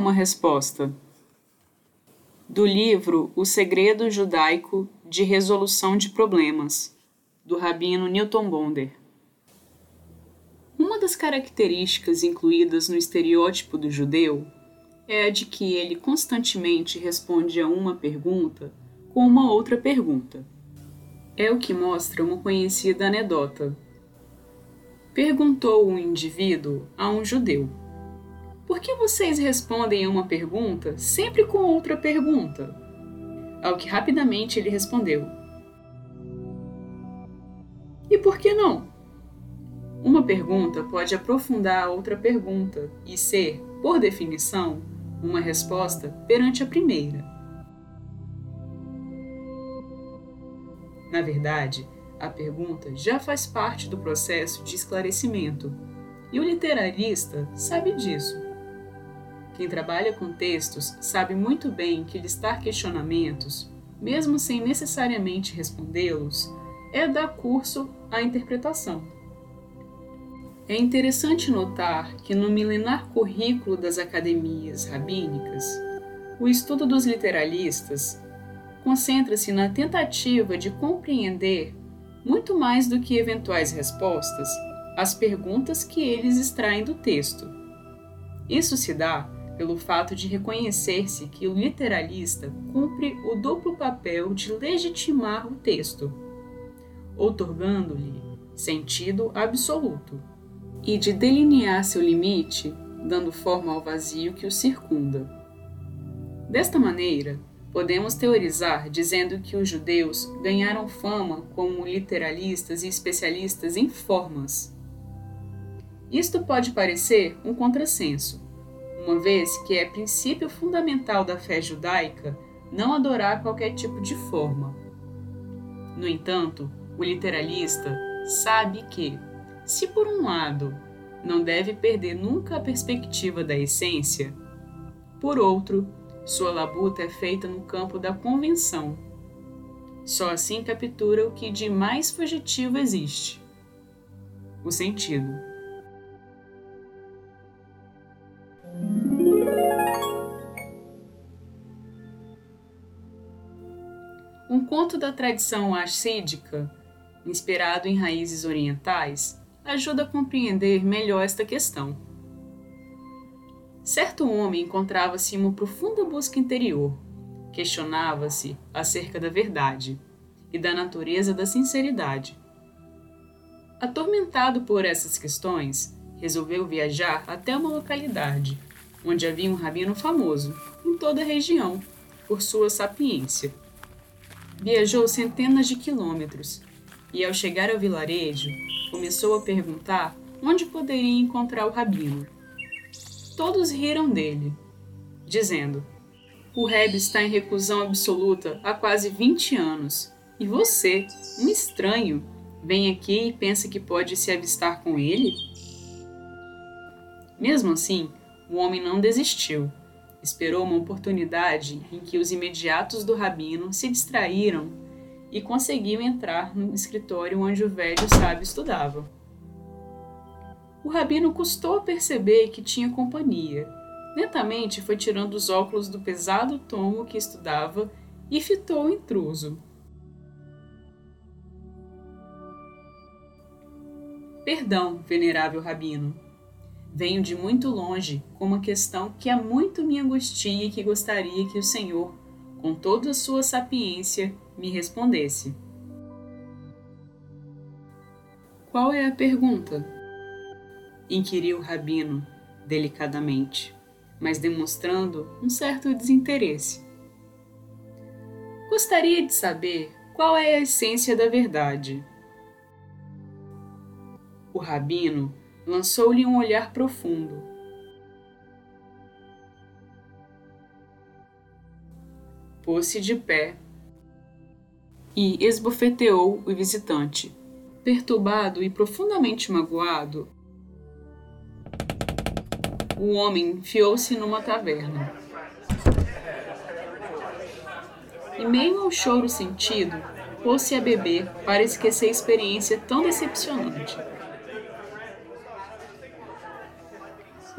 uma resposta? Do livro O Segredo Judaico de Resolução de Problemas, do rabino Newton Bonder. Uma das características incluídas no estereótipo do judeu é a de que ele constantemente responde a uma pergunta com uma outra pergunta. É o que mostra uma conhecida anedota. Perguntou um indivíduo a um judeu: Por que vocês respondem a uma pergunta sempre com outra pergunta? Ao que rapidamente ele respondeu: E por que não? Uma pergunta pode aprofundar a outra pergunta e ser, por definição, uma resposta perante a primeira. Na verdade, a pergunta já faz parte do processo de esclarecimento, e o literalista sabe disso. Quem trabalha com textos sabe muito bem que listar questionamentos, mesmo sem necessariamente respondê-los, é dar curso à interpretação. É interessante notar que no milenar currículo das academias rabínicas, o estudo dos literalistas concentra-se na tentativa de compreender, muito mais do que eventuais respostas, as perguntas que eles extraem do texto. Isso se dá pelo fato de reconhecer-se que o literalista cumpre o duplo papel de legitimar o texto, outorgando-lhe sentido absoluto, e de delinear seu limite, dando forma ao vazio que o circunda. Desta maneira, Podemos teorizar dizendo que os judeus ganharam fama como literalistas e especialistas em formas. Isto pode parecer um contrassenso, uma vez que é princípio fundamental da fé judaica não adorar qualquer tipo de forma. No entanto, o literalista sabe que, se por um lado não deve perder nunca a perspectiva da essência, por outro, sua labuta é feita no campo da convenção. Só assim captura o que de mais fugitivo existe: o sentido. Conto da tradição assídica, inspirado em raízes orientais, ajuda a compreender melhor esta questão. Certo homem encontrava-se em uma profunda busca interior. Questionava-se acerca da verdade e da natureza da sinceridade. Atormentado por essas questões, resolveu viajar até uma localidade onde havia um rabino famoso em toda a região por sua sapiência. Viajou centenas de quilômetros e, ao chegar ao vilarejo, começou a perguntar onde poderia encontrar o rabino todos riram dele, dizendo: O Reb está em reclusão absoluta há quase 20 anos, e você, um estranho, vem aqui e pensa que pode se avistar com ele? Mesmo assim, o homem não desistiu. Esperou uma oportunidade em que os imediatos do rabino se distraíram e conseguiu entrar no escritório onde o velho sábio estudava. O rabino custou perceber que tinha companhia. Lentamente foi tirando os óculos do pesado tomo que estudava e fitou o intruso. Perdão, venerável rabino. Venho de muito longe com uma questão que há muito me angustia e que gostaria que o Senhor, com toda a sua sapiência, me respondesse. Qual é a pergunta? inquiriu o rabino delicadamente, mas demonstrando um certo desinteresse. Gostaria de saber qual é a essência da verdade. O rabino lançou-lhe um olhar profundo. Pôs-se de pé e esbofeteou o visitante. Perturbado e profundamente magoado, o homem enfiou-se numa taverna. Em meio ao choro sentido, pôs-se a beber para esquecer a experiência tão decepcionante.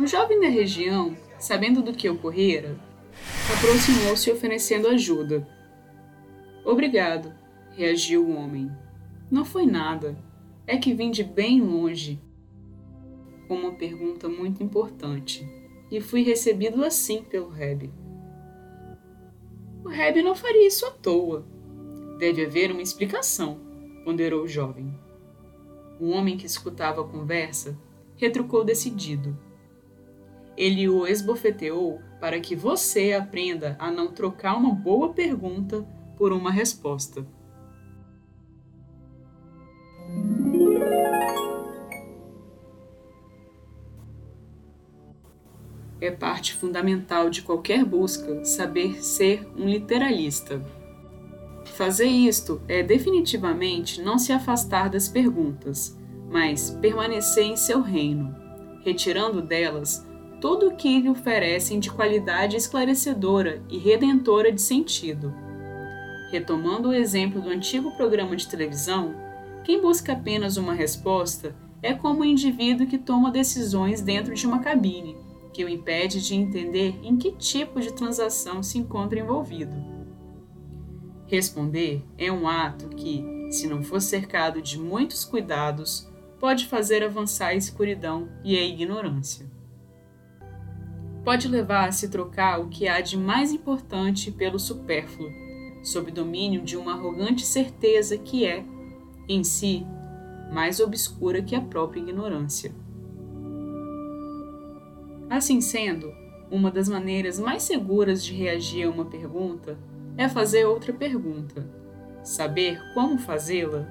Um jovem da região sabendo do que ocorrera, aproximou-se oferecendo ajuda. Obrigado, reagiu o homem. Não foi nada. É que vim de bem longe. Com uma pergunta muito importante. E fui recebido assim pelo Reb. O Reb não faria isso à toa. Deve haver uma explicação, ponderou o jovem. O homem que escutava a conversa retrucou decidido. Ele o esbofeteou para que você aprenda a não trocar uma boa pergunta por uma resposta. É parte fundamental de qualquer busca saber ser um literalista. Fazer isto é definitivamente não se afastar das perguntas, mas permanecer em seu reino, retirando delas tudo o que lhe oferecem de qualidade esclarecedora e redentora de sentido. Retomando o exemplo do antigo programa de televisão, quem busca apenas uma resposta é como o indivíduo que toma decisões dentro de uma cabine, que o impede de entender em que tipo de transação se encontra envolvido. Responder é um ato que, se não for cercado de muitos cuidados, pode fazer avançar a escuridão e a ignorância pode levar a se trocar o que há de mais importante pelo supérfluo, sob domínio de uma arrogante certeza que é, em si, mais obscura que a própria ignorância. Assim sendo, uma das maneiras mais seguras de reagir a uma pergunta é fazer outra pergunta, saber como fazê-la,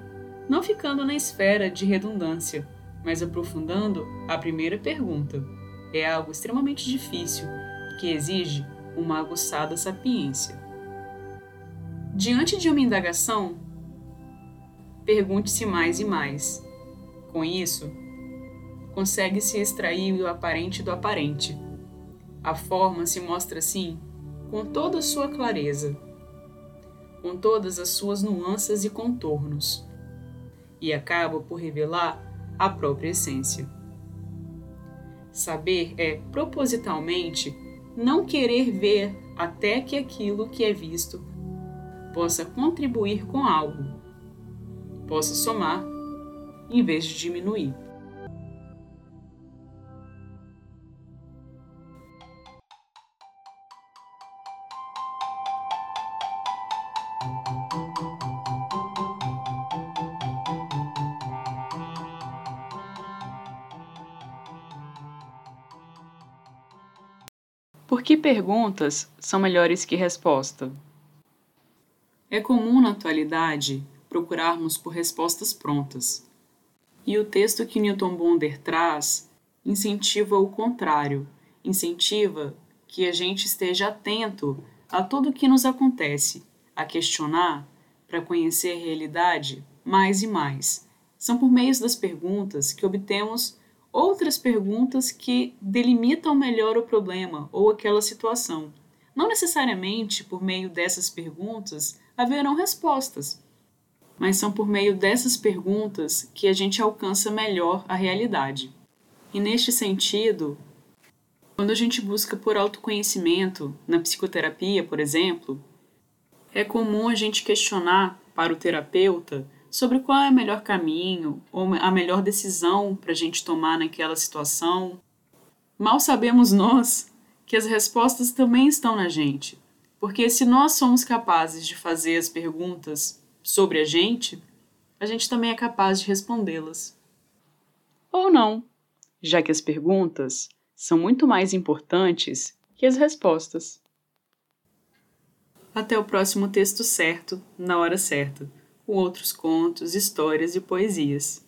não ficando na esfera de redundância, mas aprofundando a primeira pergunta é algo extremamente difícil que exige uma aguçada sapiência. Diante de uma indagação, pergunte-se mais e mais. Com isso, consegue-se extrair o aparente do aparente. A forma se mostra assim com toda a sua clareza, com todas as suas nuances e contornos, e acaba por revelar a própria essência. Saber é, propositalmente, não querer ver até que aquilo que é visto possa contribuir com algo, possa somar em vez de diminuir. Por que perguntas são melhores que resposta? É comum na atualidade procurarmos por respostas prontas. E o texto que Newton Bonder traz incentiva o contrário, incentiva que a gente esteja atento a tudo o que nos acontece, a questionar para conhecer a realidade mais e mais. São por meio das perguntas que obtemos outras perguntas que delimitam melhor o problema ou aquela situação. Não necessariamente por meio dessas perguntas haverão respostas, mas são por meio dessas perguntas que a gente alcança melhor a realidade. E neste sentido, quando a gente busca por autoconhecimento na psicoterapia, por exemplo, é comum a gente questionar para o terapeuta sobre qual é o melhor caminho ou a melhor decisão para a gente tomar naquela situação. Mal sabemos nós que as respostas também estão na gente, porque se nós somos capazes de fazer as perguntas sobre a gente, a gente também é capaz de respondê-las. Ou não, já que as perguntas são muito mais importantes que as respostas. Até o próximo texto certo, na hora certa com outros contos, histórias e poesias.